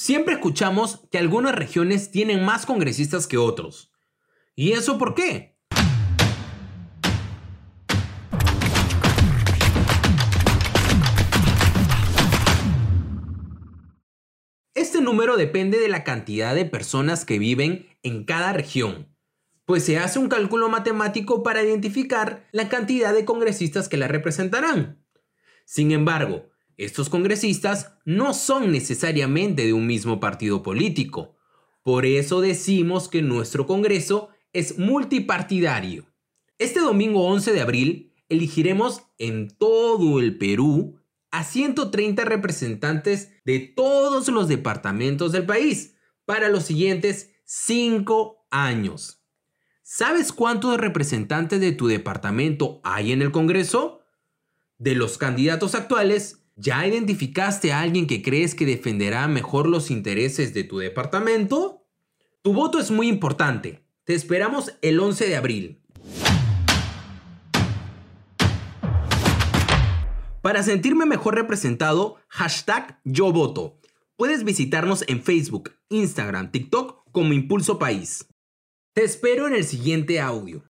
Siempre escuchamos que algunas regiones tienen más congresistas que otros. ¿Y eso por qué? Este número depende de la cantidad de personas que viven en cada región, pues se hace un cálculo matemático para identificar la cantidad de congresistas que la representarán. Sin embargo, estos congresistas no son necesariamente de un mismo partido político. Por eso decimos que nuestro Congreso es multipartidario. Este domingo 11 de abril elegiremos en todo el Perú a 130 representantes de todos los departamentos del país para los siguientes 5 años. ¿Sabes cuántos representantes de tu departamento hay en el Congreso? De los candidatos actuales, ¿Ya identificaste a alguien que crees que defenderá mejor los intereses de tu departamento? Tu voto es muy importante. Te esperamos el 11 de abril. Para sentirme mejor representado, hashtag yo voto. Puedes visitarnos en Facebook, Instagram, TikTok como Impulso País. Te espero en el siguiente audio.